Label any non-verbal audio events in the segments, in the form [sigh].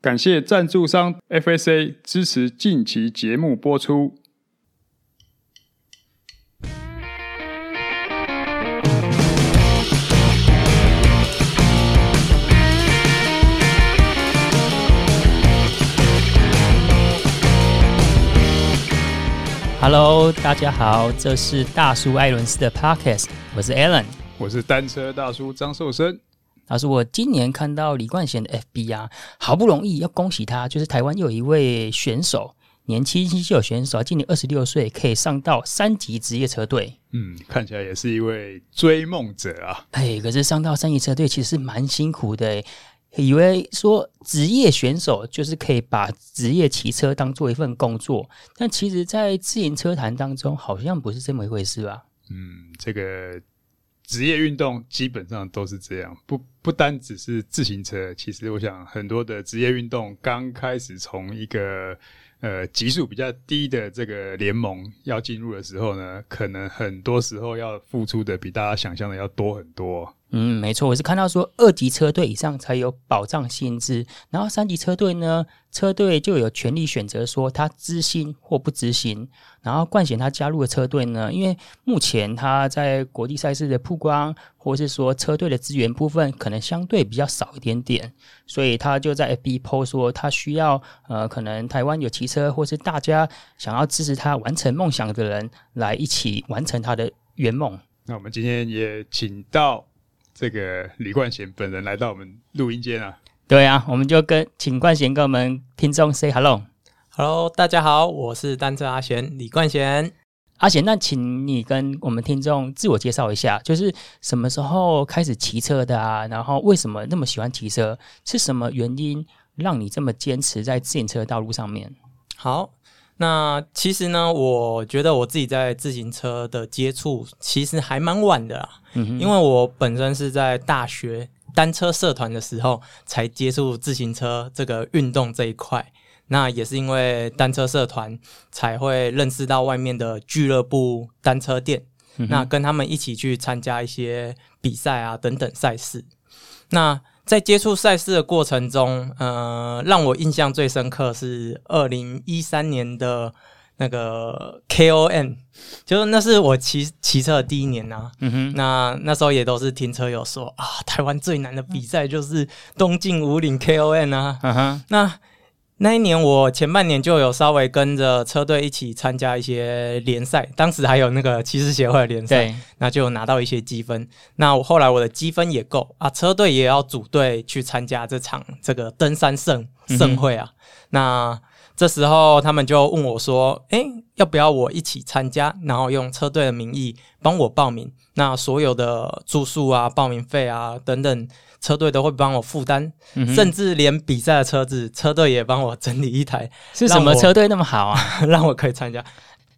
感谢赞助商 FSA 支持近期节目播出。Hello，大家好，这是大叔艾伦斯的 Podcast，我是 Alan，我是单车大叔张寿生。他说：“我今年看到李冠贤的 FB 啊，好不容易要恭喜他，就是台湾又有一位选手，年轻新秀选手，今年二十六岁，可以上到三级职业车队。嗯，看起来也是一位追梦者啊。哎，可是上到三级车队其实是蛮辛苦的，以为说职业选手就是可以把职业骑车当做一份工作，但其实，在自行车坛当中，好像不是这么一回事吧？嗯，这个。”职业运动基本上都是这样，不不单只是自行车，其实我想很多的职业运动刚开始从一个呃级数比较低的这个联盟要进入的时候呢，可能很多时候要付出的比大家想象的要多很多。嗯，没错，我是看到说二级车队以上才有保障薪资，然后三级车队呢，车队就有权利选择说他知薪或不支薪。然后冠贤他加入的车队呢，因为目前他在国际赛事的曝光，或是说车队的资源部分可能相对比较少一点点，所以他就在 FB PO 说他需要呃，可能台湾有骑车或是大家想要支持他完成梦想的人来一起完成他的圆梦。那我们今天也请到。这个李冠贤本人来到我们录音间啊，对啊，我们就跟请冠贤跟我们听众 say hello，hello，大家好，我是单车阿贤李冠贤。阿贤，那请你跟我们听众自我介绍一下，就是什么时候开始骑车的啊？然后为什么那么喜欢骑车？是什么原因让你这么坚持在自行车道路上面？好。那其实呢，我觉得我自己在自行车的接触其实还蛮晚的啦，嗯，因为我本身是在大学单车社团的时候才接触自行车这个运动这一块。那也是因为单车社团才会认识到外面的俱乐部单车店，嗯，那跟他们一起去参加一些比赛啊等等赛事。那在接触赛事的过程中，呃，让我印象最深刻是二零一三年的那个 KOM，就是那是我骑骑车的第一年呐、啊。嗯哼，那那时候也都是听车友说啊，台湾最难的比赛就是东进五岭 KOM 啊。嗯哼，那。那一年，我前半年就有稍微跟着车队一起参加一些联赛，当时还有那个骑士协会的联赛，那就拿到一些积分。那我后来我的积分也够啊，车队也要组队去参加这场这个登山盛盛会啊。嗯、那这时候他们就问我说：“诶、欸，要不要我一起参加？然后用车队的名义帮我报名？那所有的住宿啊、报名费啊等等。”车队都会帮我负担，嗯、甚至连比赛的车子，车队也帮我整理一台。是什么车队那么好啊？[laughs] 让我可以参加？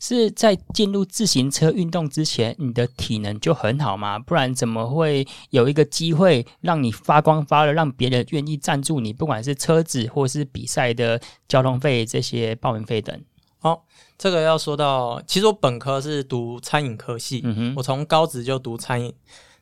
是在进入自行车运动之前，你的体能就很好吗？不然怎么会有一个机会让你发光发热，让别人愿意赞助你？不管是车子或是比赛的交通费、这些报名费等。哦，这个要说到，其实我本科是读餐饮科系，我从高职就读餐饮。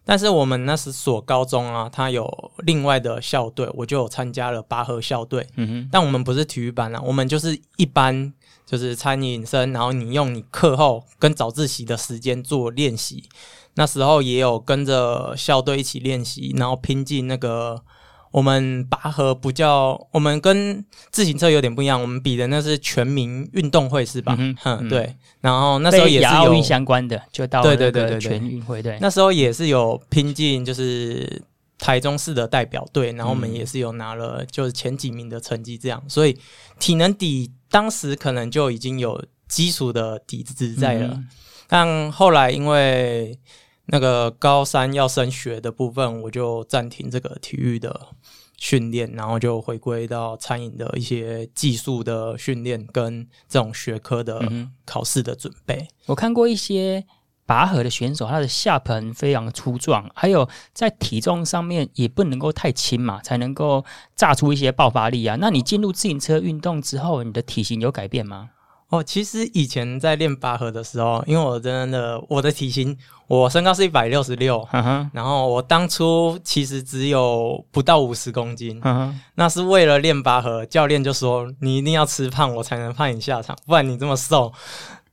但是我们那时所高中啊，它有另外的校队，我就有参加了拔河校队。嗯哼，但我们不是体育班啊，我们就是一般就是餐饮生，然后你用你课后跟早自习的时间做练习。那时候也有跟着校队一起练习，然后拼进那个。我们拔河不叫，我们跟自行车有点不一样。我们比的那是全民运动会是吧？嗯哼，嗯对。然后那时候也是有奥运相关的，就到对对对对全运会对。那时候也是有拼进，就是台中市的代表队，然后我们也是有拿了就是前几名的成绩这样。所以体能底当时可能就已经有基础的底子在了，嗯、但后来因为。那个高三要升学的部分，我就暂停这个体育的训练，然后就回归到餐饮的一些技术的训练跟这种学科的考试的准备。我看过一些拔河的选手，他的下盆非常粗壮，还有在体重上面也不能够太轻嘛，才能够炸出一些爆发力啊。那你进入自行车运动之后，你的体型有改变吗？哦，其实以前在练拔河的时候，因为我真的我的体型，我身高是一百六十六，然后我当初其实只有不到五十公斤，那是为了练拔河，教练就说你一定要吃胖，我才能派你下场，不然你这么瘦，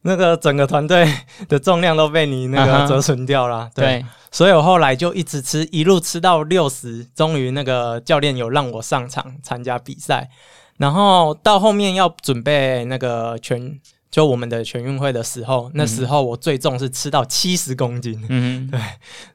那个整个团队的重量都被你那个折损掉了。对，对，所以我后来就一直吃，一路吃到六十，终于那个教练有让我上场参加比赛。然后到后面要准备那个全就我们的全运会的时候，那时候我最重是吃到七十公斤。嗯，对，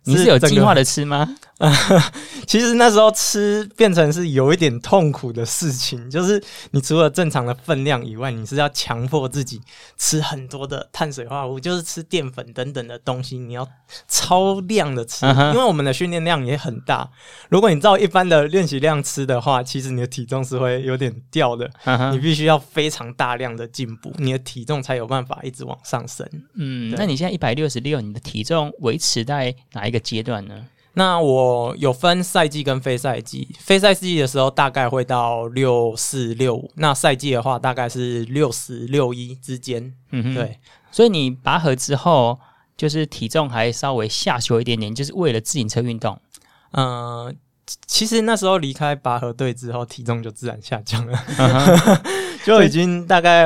你是有计划的吃吗？[laughs] 其实那时候吃变成是有一点痛苦的事情，[laughs] 就是你除了正常的分量以外，你是要强迫自己吃很多的碳水化合物，就是吃淀粉等等的东西，你要超量的吃，因为我们的训练量也很大。如果你照一般的练习量吃的话，其实你的体重是会有点掉的。你必须要非常大量的进步，你的体重才有办法一直往上升。嗯，那你现在一百六十六，你的体重维持在哪一个阶段呢？那我有分赛季跟非赛季，非赛季的时候大概会到六四六五，那赛季的话大概是六十六一之间。嗯哼，对，所以你拔河之后，就是体重还稍微下修一点点，就是为了自行车运动。嗯、呃。其实那时候离开拔河队之后，体重就自然下降了，[laughs] 就已经大概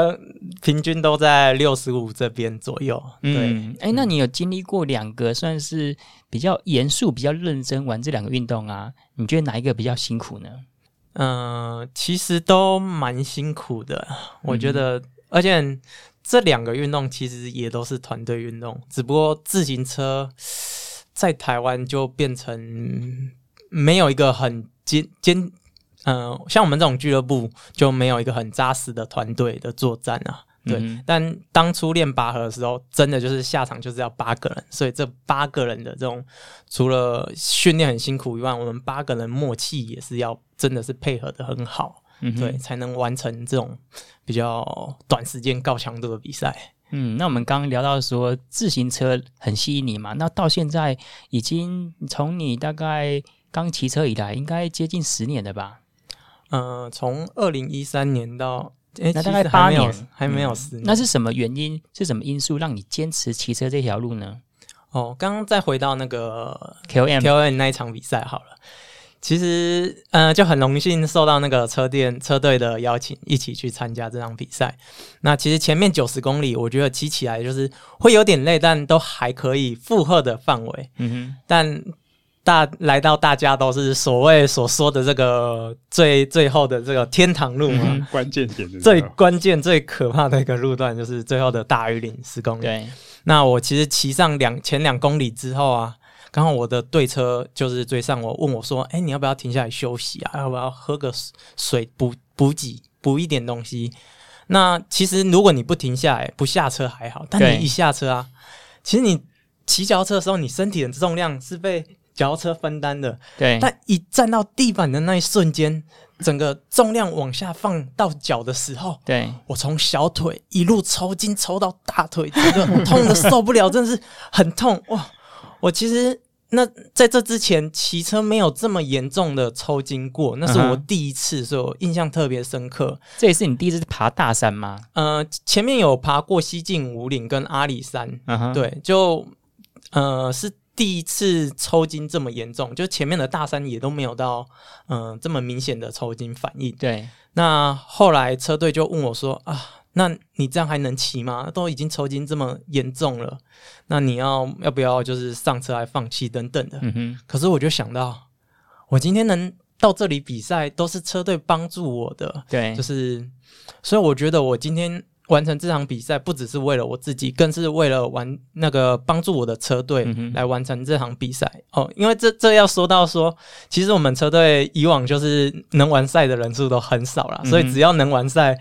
平均都在六十五这边左右。对，哎、嗯，那你有经历过两个算是比较严肃、比较认真玩这两个运动啊？你觉得哪一个比较辛苦呢？嗯、呃，其实都蛮辛苦的，我觉得，嗯、而且这两个运动其实也都是团队运动，只不过自行车在台湾就变成。没有一个很坚坚，嗯、呃，像我们这种俱乐部就没有一个很扎实的团队的作战啊。对，嗯、但当初练拔河的时候，真的就是下场就是要八个人，所以这八个人的这种除了训练很辛苦以外，我们八个人默契也是要真的是配合的很好，嗯、对，才能完成这种比较短时间高强度的比赛。嗯，那我们刚刚聊到说自行车很吸引你嘛，那到现在已经从你大概。刚骑车以来，应该接近十年了吧？呃，从二零一三年到，欸、那大概八年，还没有十年。嗯。那是什么原因？是什么因素让你坚持骑车这条路呢？哦，刚刚再回到那个 KOM KOM 那一场比赛好了。其实，呃，就很荣幸受到那个车店车队的邀请，一起去参加这场比赛。那其实前面九十公里，我觉得骑起来就是会有点累，但都还可以负荷的范围。嗯哼，但。大来到大家都是所谓所说的这个最最后的这个天堂路嘛，嗯、关键点最关键最可怕的一个路段就是最后的大禹岭十公里。对，那我其实骑上两前两公里之后啊，刚好我的队车就是追上我，问我说：“哎、欸，你要不要停下来休息啊？要不要喝个水补补给补一点东西？”那其实如果你不停下来不下车还好，但你一下车啊，其实你骑脚车的时候，你身体的重量是被脚车分担的，对，但一站到地板的那一瞬间，整个重量往下放到脚的时候，对，我从小腿一路抽筋抽到大腿，这个痛的受不了，真的是很痛哇！我其实那在这之前骑车没有这么严重的抽筋过，那是我第一次，uh. 所以我印象特别深刻。这也是你第一次爬大山吗？呃，前面有爬过西进五岭跟阿里山，uh. 对，就呃是。第一次抽筋这么严重，就前面的大山也都没有到，嗯、呃，这么明显的抽筋反应。对，那后来车队就问我说：“啊，那你这样还能骑吗？都已经抽筋这么严重了，那你要要不要就是上车来放弃等等的？”嗯哼。可是我就想到，我今天能到这里比赛，都是车队帮助我的。对，就是，所以我觉得我今天。完成这场比赛不只是为了我自己，更是为了完那个帮助我的车队来完成这场比赛、嗯、哦。因为这这要说到说，其实我们车队以往就是能完赛的人数都很少了，嗯、所以只要能完赛，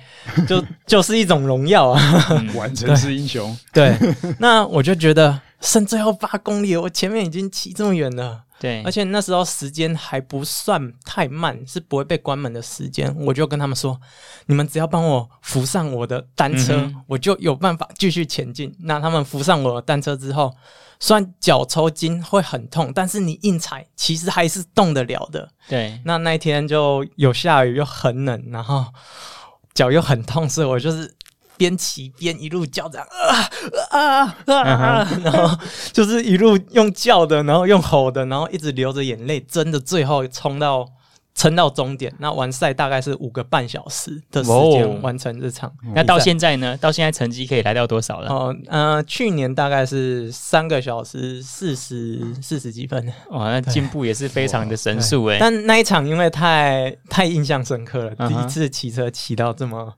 就 [laughs] 就是一种荣耀啊！完成是英雄。对，那我就觉得剩最后八公里，我前面已经骑这么远了。对，而且那时候时间还不算太慢，是不会被关门的时间。我就跟他们说：“你们只要帮我扶上我的单车，嗯、我就有办法继续前进。”那他们扶上我的单车之后，虽然脚抽筋会很痛，但是你硬踩其实还是动得了的。对，那那一天就有下雨又很冷，然后脚又很痛，所以我就是边骑边一路叫这样啊啊啊啊，然后就是一路用叫的，然后用吼的，然后一直流着眼泪，真的最后冲到。撑到终点，那完赛大概是五个半小时的时间完成这场。哦、那到现在呢？到现在成绩可以来到多少了？哦，呃，去年大概是三个小时四十四十几分。哇，那进步也是非常的神速诶。但那一场因为太太印象深刻了，第一次骑车骑到这么，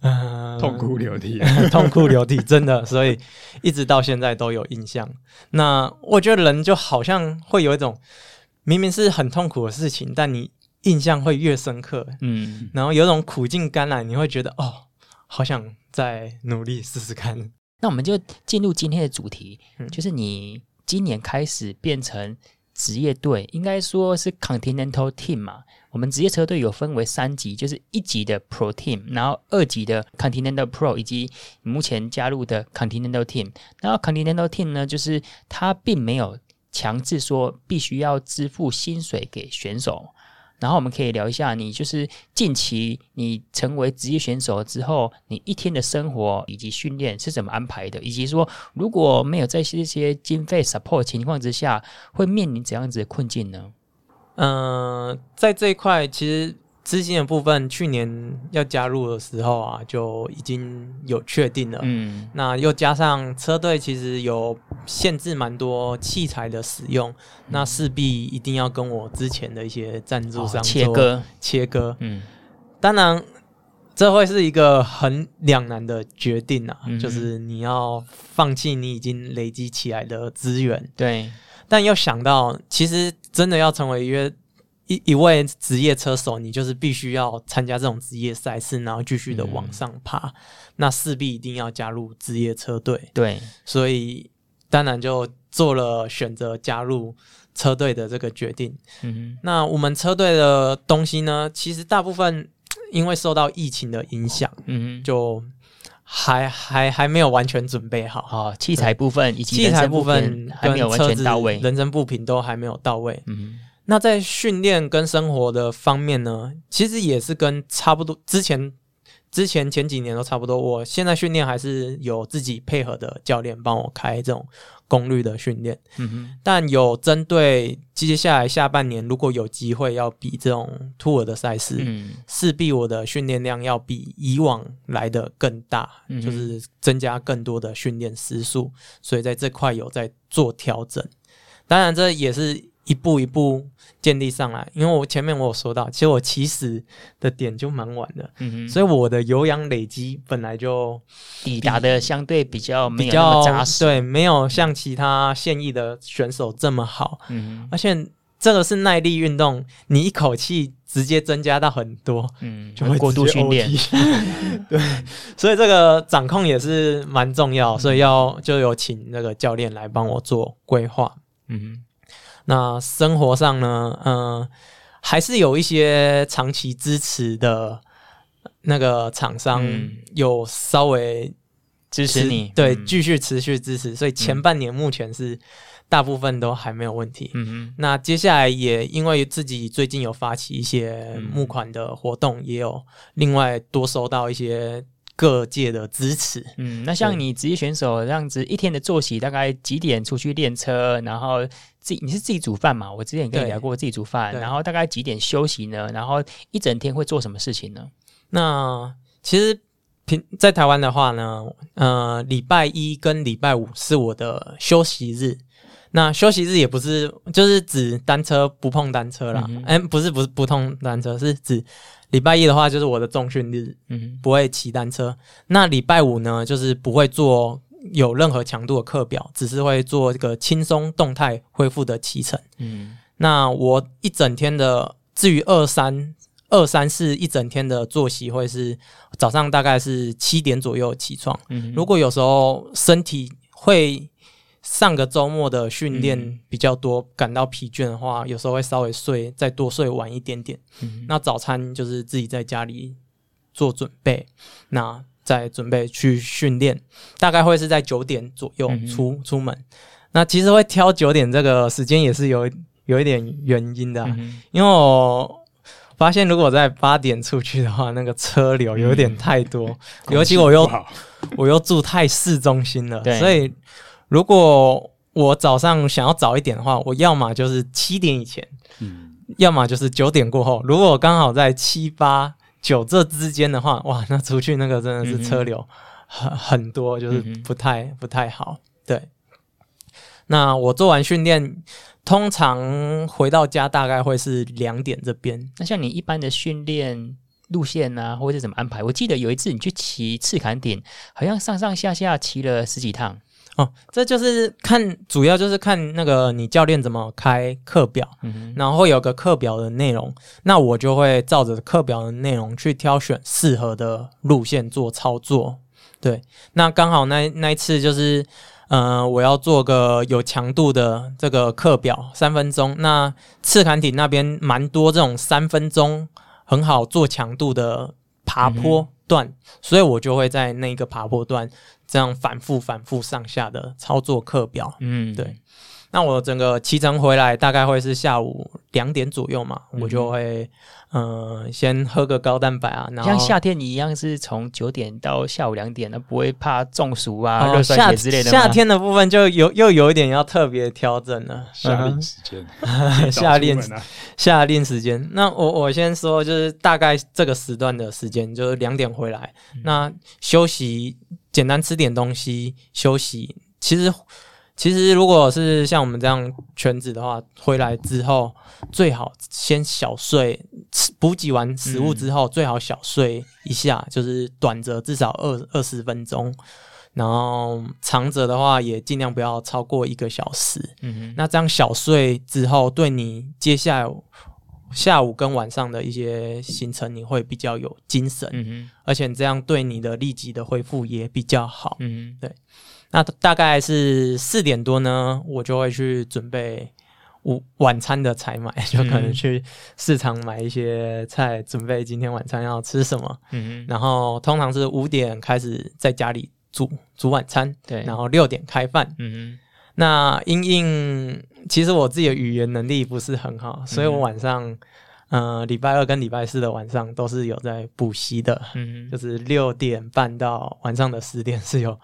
呃，痛哭流涕，[laughs] 痛哭流涕，真的，所以一直到现在都有印象。那我觉得人就好像会有一种。明明是很痛苦的事情，但你印象会越深刻，嗯，然后有种苦尽甘来，你会觉得哦，好想再努力试试看。那我们就进入今天的主题，嗯、就是你今年开始变成职业队，应该说是 Continental Team 嘛。我们职业车队有分为三级，就是一级的 Pro Team，然后二级的 Continental Pro，以及目前加入的 Continental Team。然后 Continental Team 呢，就是它并没有。强制说必须要支付薪水给选手，然后我们可以聊一下，你就是近期你成为职业选手之后，你一天的生活以及训练是怎么安排的，以及说如果没有在这些经费 support 情况之下，会面临怎样子的困境呢？嗯、在这一块其实。资金的部分，去年要加入的时候啊，就已经有确定了。嗯，那又加上车队其实有限制蛮多器材的使用，嗯、那势必一定要跟我之前的一些赞助商、哦、切割切割。嗯，当然这会是一个很两难的决定啊，嗯、就是你要放弃你已经累积起来的资源。对，但又想到，其实真的要成为一个。一一位职业车手，你就是必须要参加这种职业赛事，然后继续的往上爬，嗯、那势必一定要加入职业车队。对，所以当然就做了选择加入车队的这个决定。嗯，那我们车队的东西呢，其实大部分因为受到疫情的影响，嗯，就还还还没有完全准备好。哦，器材部分以及器材部分还没有完全到位，人身部品都还没有到位。嗯哼。那在训练跟生活的方面呢，其实也是跟差不多，之前之前前几年都差不多。我现在训练还是有自己配合的教练帮我开这种功率的训练，嗯哼。但有针对接下来下半年如果有机会要比这种 Tour 的赛事，嗯，势必我的训练量要比以往来的更大，嗯。就是增加更多的训练时数，所以在这块有在做调整。当然，这也是。一步一步建立上来，因为我前面我有说到，其实我起始的点就蛮晚的，嗯哼，所以我的有氧累积本来就抵达的相对比较比较扎实，对，没有像其他现役的选手这么好，嗯哼，而且这个是耐力运动，你一口气直接增加到很多，嗯，就会过度训练，[laughs] 对，所以这个掌控也是蛮重要，所以要就有请那个教练来帮我做规划，嗯哼。那生活上呢，嗯、呃，还是有一些长期支持的那个厂商有稍微支持你，对，继续持续支持，所以前半年目前是大部分都还没有问题。嗯哼，那接下来也因为自己最近有发起一些募款的活动，也有另外多收到一些。各界的支持，嗯，那像你职业选手这样子，一天的作息大概几点出去练车，然后自己你是自己煮饭嘛？我之前也跟你聊过自己煮饭，然后大概几点休息呢？然后一整天会做什么事情呢？那其实平在台湾的话呢，呃，礼拜一跟礼拜五是我的休息日。那休息日也不是就是指单车不碰单车啦，哎、嗯欸，不是不是不碰单车，是指。礼拜一的话就是我的重训日，嗯，不会骑单车。那礼拜五呢，就是不会做有任何强度的课表，只是会做这个轻松动态恢复的骑乘。嗯，那我一整天的，至于二三二三四一整天的作息会是早上大概是七点左右起床。嗯，如果有时候身体会。上个周末的训练比较多，感到疲倦的话，有时候会稍微睡，再多睡晚一点点。嗯、那早餐就是自己在家里做准备，那再准备去训练，大概会是在九点左右出、嗯、出门。那其实会挑九点这个时间也是有有一点原因的、因为我发现如果在八点出去的话，那个车流有点太多，嗯、尤其我又我又住太市中心了，所以如果我早上想要早一点的话，我要么就是七点以前，嗯，要么就是九点过后。如果刚好在七八九这之间的话，哇，那出去那个真的是车流很很多，就是不太不太好。对，那我做完训练，通常回到家大概会是两点这边。那像你一般的训练路线啊，或者怎么安排？我记得有一次你去骑赤坎顶，好像上上下下骑了十几趟。哦，这就是看，主要就是看那个你教练怎么开课表，嗯、然后会有个课表的内容，那我就会照着课表的内容去挑选适合的路线做操作。对，那刚好那那一次就是，呃，我要做个有强度的这个课表，三分钟。那赤坎顶那边蛮多这种三分钟很好做强度的爬坡段，嗯、所以我就会在那个爬坡段。这样反复反复上下的操作课表，嗯，对。那我整个骑乘回来大概会是下午两点左右嘛，嗯、我就会嗯、呃、先喝个高蛋白啊，然后像夏天你一样是从九点到下午两点，那不会怕中暑啊、热衰竭之类的吗？夏天的部分就有又有一点要特别调整了，[laughs] 夏令时间，[laughs] 夏令夏令时间。那我我先说，就是大概这个时段的时间，就是两点回来，嗯、那休息。简单吃点东西，休息。其实，其实如果是像我们这样全职的话，回来之后最好先小睡，吃补给完食物之后，最好小睡一下，嗯、就是短则至少二二十分钟，然后长则的话也尽量不要超过一个小时。嗯哼，那这样小睡之后，对你接下来。下午跟晚上的一些行程，你会比较有精神，嗯、哼而且这样对你的立即的恢复也比较好。嗯哼，对。那大概是四点多呢，我就会去准备午晚餐的采买，就可能去市场买一些菜，准备今天晚餐要吃什么。嗯哼，然后通常是五点开始在家里煮煮晚餐，对，然后六点开饭。嗯哼。那因应其实我自己的语言能力不是很好，所以我晚上，嗯、呃，礼拜二跟礼拜四的晚上都是有在补习的，嗯。哼，就是六点半到晚上的十点是有，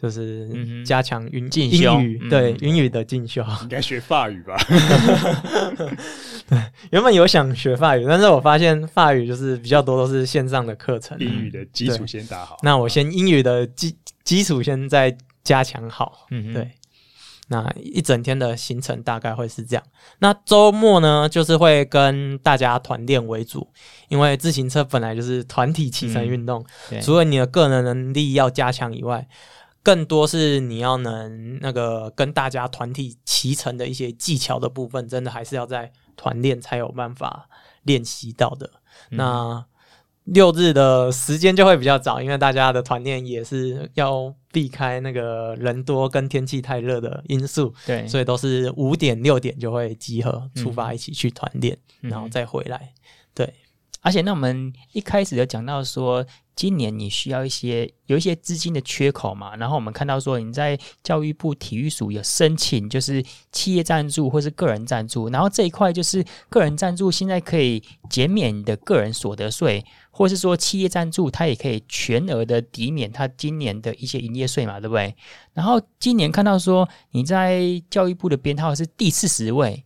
就是加强英英语，对英语的进修。应该学法语吧？[laughs] 对，原本有想学法语，但是我发现法语就是比较多都是线上的课程，英语的基础先打好。那我先英语的基基础先再加强好，嗯，对。那一整天的行程大概会是这样。那周末呢，就是会跟大家团练为主，因为自行车本来就是团体骑乘运动，嗯、除了你的个人能力要加强以外，更多是你要能那个跟大家团体骑乘的一些技巧的部分，真的还是要在团练才有办法练习到的。嗯、那六日的时间就会比较早，因为大家的团练也是要避开那个人多跟天气太热的因素，对，所以都是五点六点就会集合出发，一起去团练，嗯、然后再回来。对，而且那我们一开始就讲到说，今年你需要一些有一些资金的缺口嘛，然后我们看到说你在教育部体育署有申请，就是企业赞助或是个人赞助，然后这一块就是个人赞助现在可以减免你的个人所得税。或是说企业赞助，它也可以全额的抵免他今年的一些营业税嘛，对不对？然后今年看到说你在教育部的编号是第四十位，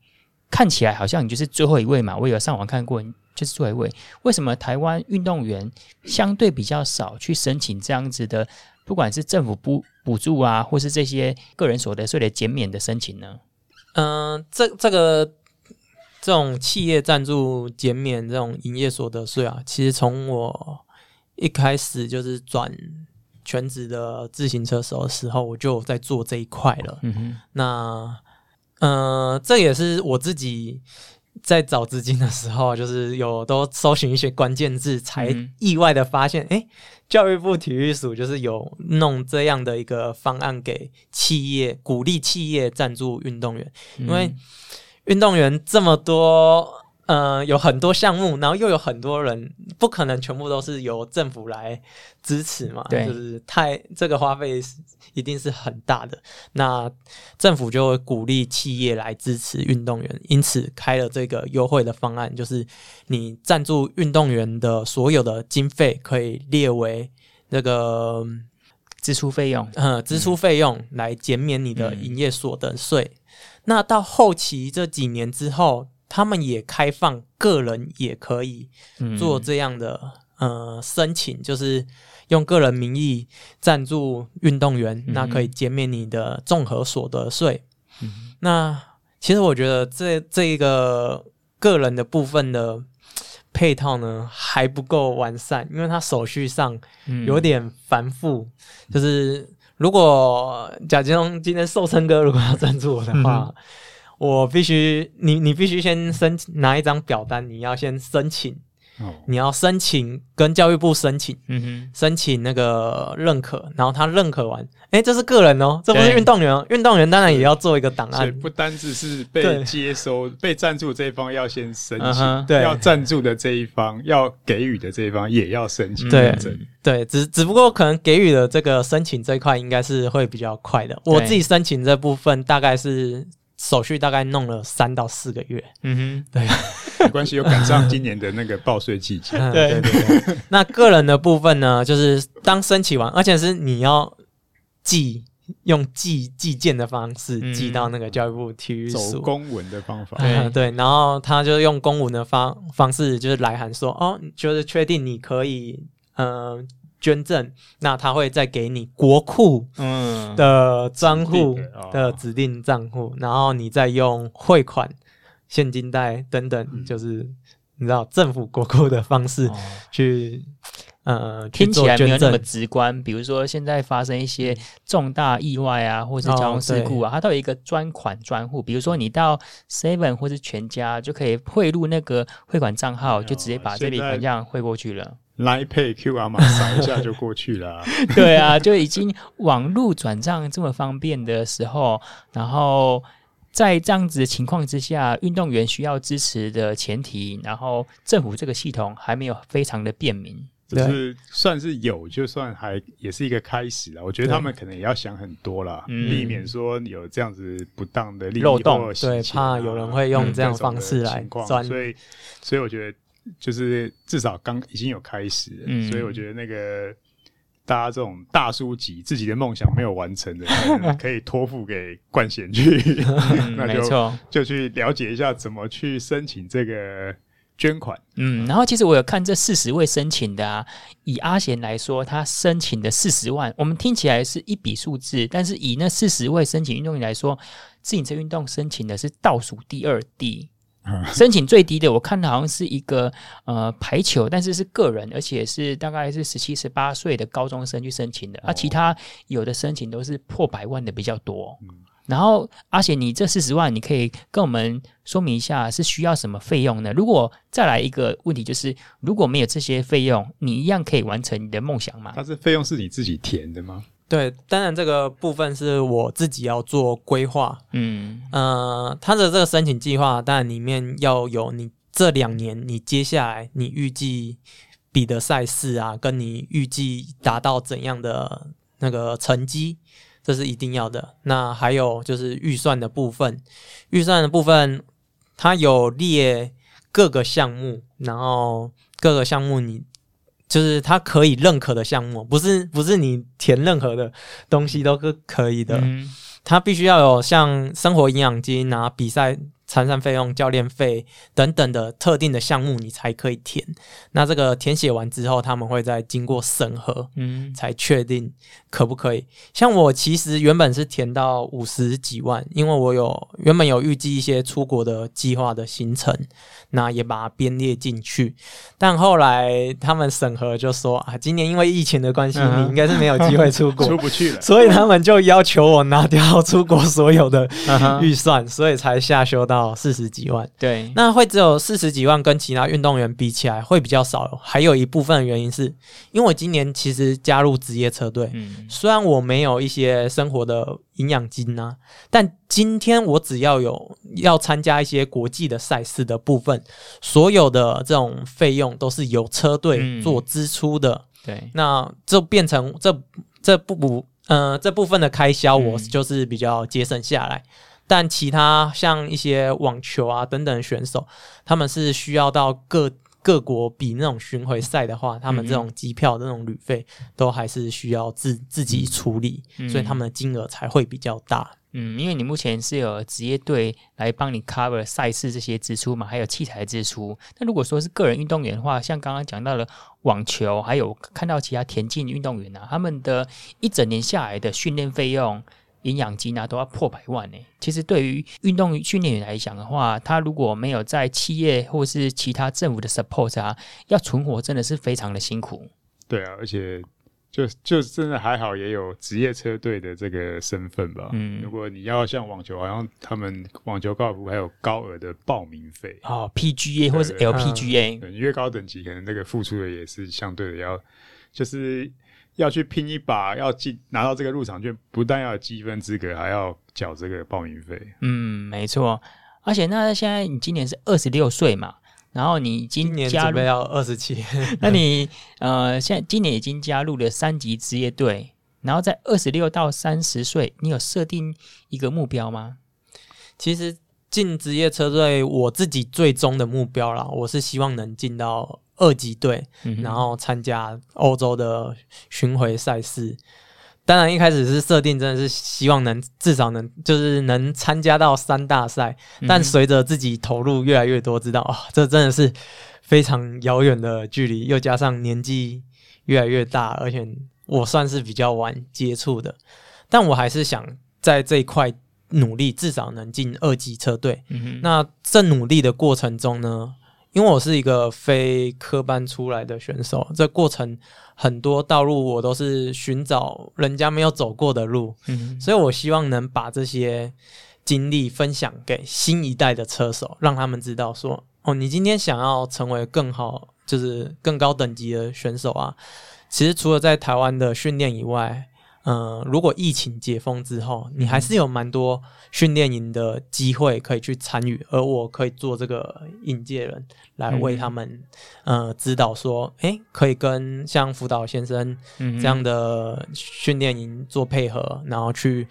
看起来好像你就是最后一位嘛。我有上网看过，就是最后一位。为什么台湾运动员相对比较少去申请这样子的，不管是政府补补助啊，或是这些个人所得税的减免的申请呢？嗯、呃，这这个。这种企业赞助减免这种营业所得税啊，其实从我一开始就是转全职的自行车手的时候，我就在做这一块了。嗯哼，那呃，这也是我自己在找资金的时候，就是有都搜寻一些关键字，才意外的发现，哎、嗯哼，教育部体育署就是有弄这样的一个方案给企业，鼓励企业赞助运动员，因为。运动员这么多，呃，有很多项目，然后又有很多人，不可能全部都是由政府来支持嘛？对，就是太这个花费一定是很大的。那政府就会鼓励企业来支持运动员，因此开了这个优惠的方案，就是你赞助运动员的所有的经费可以列为那个支出费用，呃，支出费用来减免你的营业所得税。嗯、那到后期这几年之后。他们也开放个人也可以做这样的、嗯、呃申请，就是用个人名义赞助运动员，嗯、那可以减免你的综合所得税。嗯、那其实我觉得这这一个个人的部分的配套呢还不够完善，因为它手续上有点繁复。嗯、就是如果贾金龙今天寿琛哥如果要赞助我的话。嗯我必须，你你必须先申拿一张表单，你要先申请，哦、你要申请跟教育部申请，申请那个认可，然后他认可完，哎、欸，这是个人哦，这不是运动员哦，运对动员当然也要做一个档案，所以不单只是被接收、被赞助这一方要先申请，嗯、对，要赞助的这一方要给予的这一方也要申请，对，对，只只不过可能给予的这个申请这一块应该是会比较快的，我自己申请这部分大概是。手续大概弄了三到四个月，嗯哼，对，[laughs] 没关系，有赶上今年的那个报税季节，嗯、对对对。那个人的部分呢，就是当申请完，而且是你要寄用寄寄件的方式寄到那个教育部体育署，走公文的方法，对 [laughs] 对。然后他就用公文的方方式，就是来函说，哦，就是确定你可以，嗯、呃。捐赠，那他会再给你国库嗯的账户的指定账户，然后你再用汇款、现金贷等等，就是你知道政府国库的方式去呃听起来没有那么直观。比如说现在发生一些重大意外啊，或是交通事故啊，它都有一个专款专户。比如说你到 Seven 或是全家就可以汇入那个汇款账号，就直接把这笔款项汇过去了。来 Pay QR 码扫一下就过去了，啊。[laughs] 对啊，就已经网络转账这么方便的时候，然后在这样子的情况之下，运动员需要支持的前提，然后政府这个系统还没有非常的便民，就是算是有，就算还也是一个开始了。我觉得他们可能也要想很多了，对避免说有这样子不当的利益漏洞，对，怕有人会用这样的方式来赚。所以，所以我觉得。就是至少刚已经有开始了，嗯、所以我觉得那个大家这种大叔级自己的梦想没有完成的，可以托付给冠贤去，嗯、[laughs] 那就没错就去了解一下怎么去申请这个捐款。嗯，然后其实我有看这四十位申请的啊，以阿贤来说，他申请的四十万，我们听起来是一笔数字，但是以那四十位申请运动员来说，自行车运动申请的是倒数第二低。申请最低的，我看的好像是一个呃排球，但是是个人，而且是大概是十七、十八岁的高中生去申请的，而、啊、其他有的申请都是破百万的比较多。嗯、然后，而且你这四十万，你可以跟我们说明一下是需要什么费用呢？如果再来一个问题，就是如果没有这些费用，你一样可以完成你的梦想吗？它是费用是你自己填的吗？对，当然这个部分是我自己要做规划。嗯，呃，他的这个申请计划，当然里面要有你这两年你接下来你预计比的赛事啊，跟你预计达到怎样的那个成绩，这是一定要的。那还有就是预算的部分，预算的部分它有列各个项目，然后各个项目你。就是他可以认可的项目，不是不是你填任何的东西都是可以的，他必须要有像生活营养金啊，比赛。参赛费用、教练费等等的特定的项目，你才可以填。那这个填写完之后，他们会再经过审核，嗯，才确定可不可以。像我其实原本是填到五十几万，因为我有原本有预计一些出国的计划的行程，那也把它编列进去。但后来他们审核就说啊，今年因为疫情的关系，嗯、你应该是没有机会出国，[laughs] 出不去了，所以他们就要求我拿掉出国所有的预算，嗯、所以才下修到。到四十几万。对，那会只有四十几万，跟其他运动员比起来会比较少。还有一部分的原因是，因为我今年其实加入职业车队，嗯，虽然我没有一些生活的营养金啊，但今天我只要有要参加一些国际的赛事的部分，所有的这种费用都是由车队做支出的。嗯、对，那就变成这这不不。呃，这部分的开销我就是比较节省下来，嗯、但其他像一些网球啊等等选手，他们是需要到各各国比那种巡回赛的话，他们这种机票的那种旅费都还是需要自自己处理，嗯、所以他们的金额才会比较大。嗯，因为你目前是有职业队来帮你 cover 赛事这些支出嘛，还有器材支出。那如果说是个人运动员的话，像刚刚讲到的网球，还有看到其他田径运动员啊，他们的一整年下来的训练费用、营养金啊，都要破百万呢。其实对于运动训练员来讲的话，他如果没有在企业或是其他政府的 support 啊，要存活真的是非常的辛苦。对啊，而且。就就真的还好，也有职业车队的这个身份吧。嗯，如果你要像网球，好像他们网球、高尔夫还有高额的报名费哦，PGA 或是 LPGA，对，越高等级可能那个付出的也是相对的要，就是要去拼一把，要进拿到这个入场券，不但要有积分资格，还要缴这个报名费。嗯，没错。而且那现在你今年是二十六岁嘛？然后你今年加入要二十七，[laughs] 那你呃，现在今年已经加入了三级职业队，然后在二十六到三十岁，你有设定一个目标吗？其实进职业车队，我自己最终的目标啦，我是希望能进到二级队，嗯、然后参加欧洲的巡回赛事。当然，一开始是设定，真的是希望能至少能就是能参加到三大赛。但随着自己投入越来越多，知道啊、哦，这真的是非常遥远的距离。又加上年纪越来越大，而且我算是比较晚接触的，但我还是想在这一块努力，至少能进二级车队。嗯、那在努力的过程中呢，因为我是一个非科班出来的选手，这过程。很多道路我都是寻找人家没有走过的路，嗯，所以我希望能把这些经历分享给新一代的车手，让他们知道说，哦，你今天想要成为更好，就是更高等级的选手啊，其实除了在台湾的训练以外。嗯，如果疫情解封之后，你还是有蛮多训练营的机会可以去参与，而我可以做这个引介人来为他们，嗯、呃，指导说，诶、欸，可以跟像辅导先生这样的训练营做配合，然后去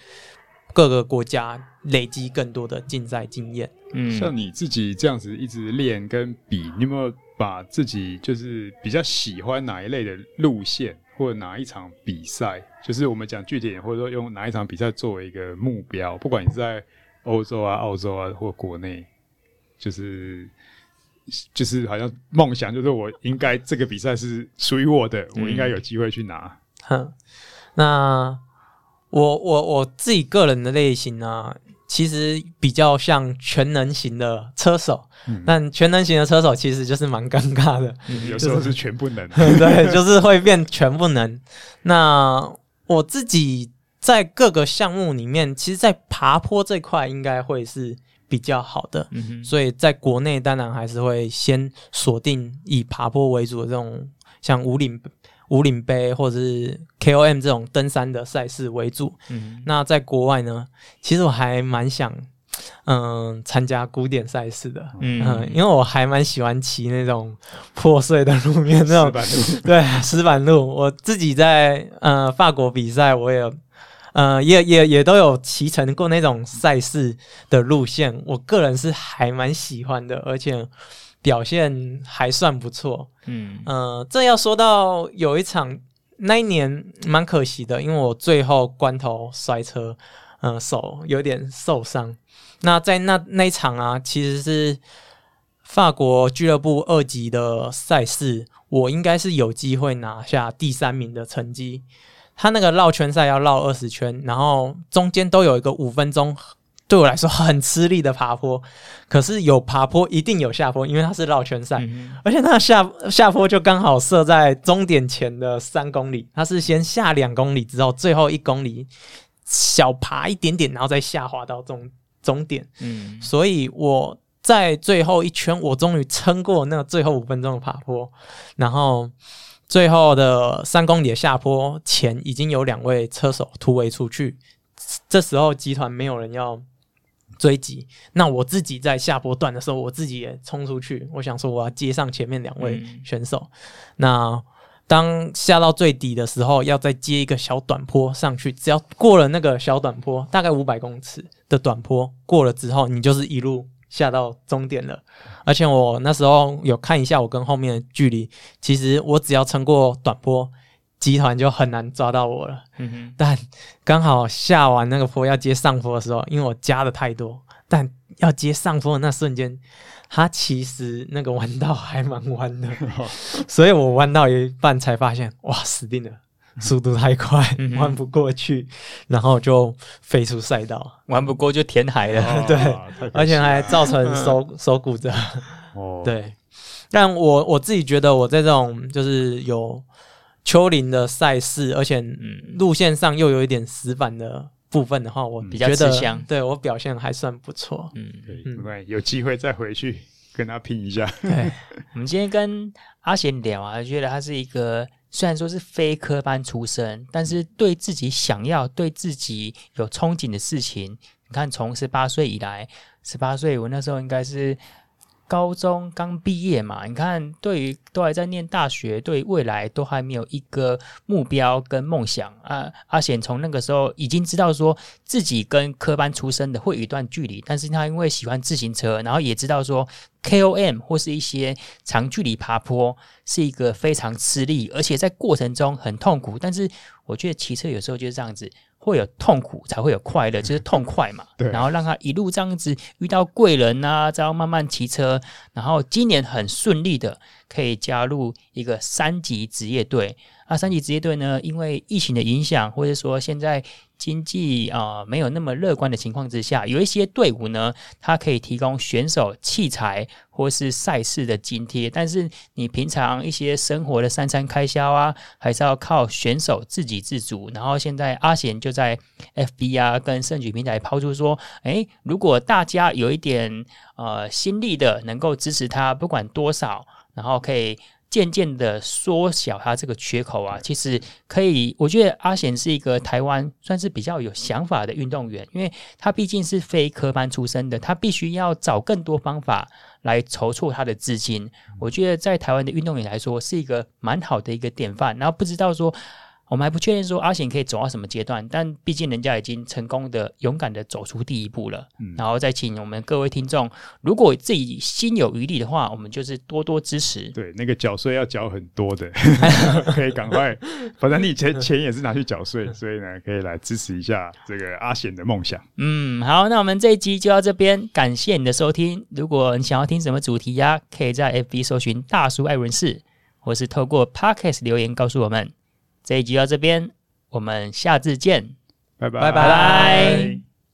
各个国家累积更多的竞赛经验。嗯，像你自己这样子一直练跟比，你有没有把自己就是比较喜欢哪一类的路线？或者哪一场比赛，就是我们讲具体点，或者说用哪一场比赛作为一个目标，不管你是在欧洲啊、澳洲啊，或国内，就是就是好像梦想，就是我应该这个比赛是属于我的，嗯、我应该有机会去拿。哼，那我我我自己个人的类型呢、啊？其实比较像全能型的车手，嗯、但全能型的车手其实就是蛮尴尬的，嗯、有时候是全不能，[laughs] 对，就是会变全不能。那我自己在各个项目里面，其实，在爬坡这块应该会是比较好的，嗯、所以在国内当然还是会先锁定以爬坡为主的这种，像五岭。武岭杯或者是 KOM 这种登山的赛事为主。嗯，那在国外呢，其实我还蛮想，嗯，参加古典赛事的。嗯，嗯，因为我还蛮喜欢骑那种破碎的路面，那种对石板路。我自己在呃法国比赛，我也呃也也也都有骑乘过那种赛事的路线。我个人是还蛮喜欢的，而且。表现还算不错，嗯呃，这要说到有一场那一年蛮可惜的，因为我最后关头摔车，嗯、呃，手有点受伤。那在那那一场啊，其实是法国俱乐部二级的赛事，我应该是有机会拿下第三名的成绩。他那个绕圈赛要绕二十圈，然后中间都有一个五分钟。对我来说很吃力的爬坡，可是有爬坡一定有下坡，因为它是绕圈赛，嗯、而且那个下下坡就刚好设在终点前的三公里，它是先下两公里之后，最后一公里小爬一点点，然后再下滑到终终点。嗯，所以我在最后一圈，我终于撑过那个最后五分钟的爬坡，然后最后的三公里的下坡前，已经有两位车手突围出去。这时候集团没有人要追击，那我自己在下坡段的时候，我自己也冲出去，我想说我要接上前面两位选手。嗯、那当下到最底的时候，要再接一个小短坡上去，只要过了那个小短坡，大概五百公尺的短坡过了之后，你就是一路下到终点了。而且我那时候有看一下我跟后面的距离，其实我只要撑过短坡，集团就很难抓到我了。嗯哼。但刚好下完那个坡要接上坡的时候，因为我加的太多，但要接上坡的那瞬间。它其实那个弯道还蛮弯的，[laughs] 所以我弯到一半才发现，哇，死定了，速度太快，弯不过去，然后就飞出赛道，弯不过就填海了，[laughs] 哦、对，而且还造成 [laughs] 手手骨折。哦，对，但我我自己觉得我在这种就是有丘陵的赛事，而且路线上又有一点死板的。部分的话，我比较吃香，对我表现还算不错。嗯，对，有机会再回去跟他拼一下。对，[laughs] 我们今天跟阿贤聊啊，觉得他是一个虽然说是非科班出身，但是对自己想要、对自己有憧憬的事情，你看从十八岁以来，十八岁我那时候应该是。高中刚毕业嘛，你看，对于都还在念大学，对未来都还没有一个目标跟梦想啊。阿贤从那个时候已经知道说自己跟科班出身的会有一段距离，但是他因为喜欢自行车，然后也知道说 KOM 或是一些长距离爬坡是一个非常吃力，而且在过程中很痛苦。但是我觉得骑车有时候就是这样子。会有痛苦，才会有快乐，[laughs] 就是痛快嘛。对。然后让他一路这样子遇到贵人啊，这样慢慢骑车，然后今年很顺利的可以加入一个三级职业队。那三级职业队呢，因为疫情的影响，或者说现在。经济啊、呃、没有那么乐观的情况之下，有一些队伍呢，它可以提供选手器材或是赛事的津贴，但是你平常一些生活的三餐开销啊，还是要靠选手自给自足。然后现在阿贤就在 FB 啊跟盛举平台抛出说，诶，如果大家有一点呃心力的，能够支持他，不管多少，然后可以。渐渐的缩小他这个缺口啊，其实可以，我觉得阿贤是一个台湾算是比较有想法的运动员，因为他毕竟是非科班出身的，他必须要找更多方法来筹措他的资金。我觉得在台湾的运动员来说，是一个蛮好的一个典范。然后不知道说。我们还不确定说阿贤可以走到什么阶段，但毕竟人家已经成功的、勇敢的走出第一步了。嗯，然后再请我们各位听众，如果自己心有余力的话，我们就是多多支持。对，那个缴税要缴很多的，[laughs] 可以赶快。反正你钱钱也是拿去缴税，所以呢，可以来支持一下这个阿贤的梦想。嗯，好，那我们这一集就到这边，感谢你的收听。如果你想要听什么主题呀、啊，可以在 FB 搜寻“大叔艾文士”，或是透过 Podcast 留言告诉我们。这一集到这边，我们下次见，拜拜。拜拜。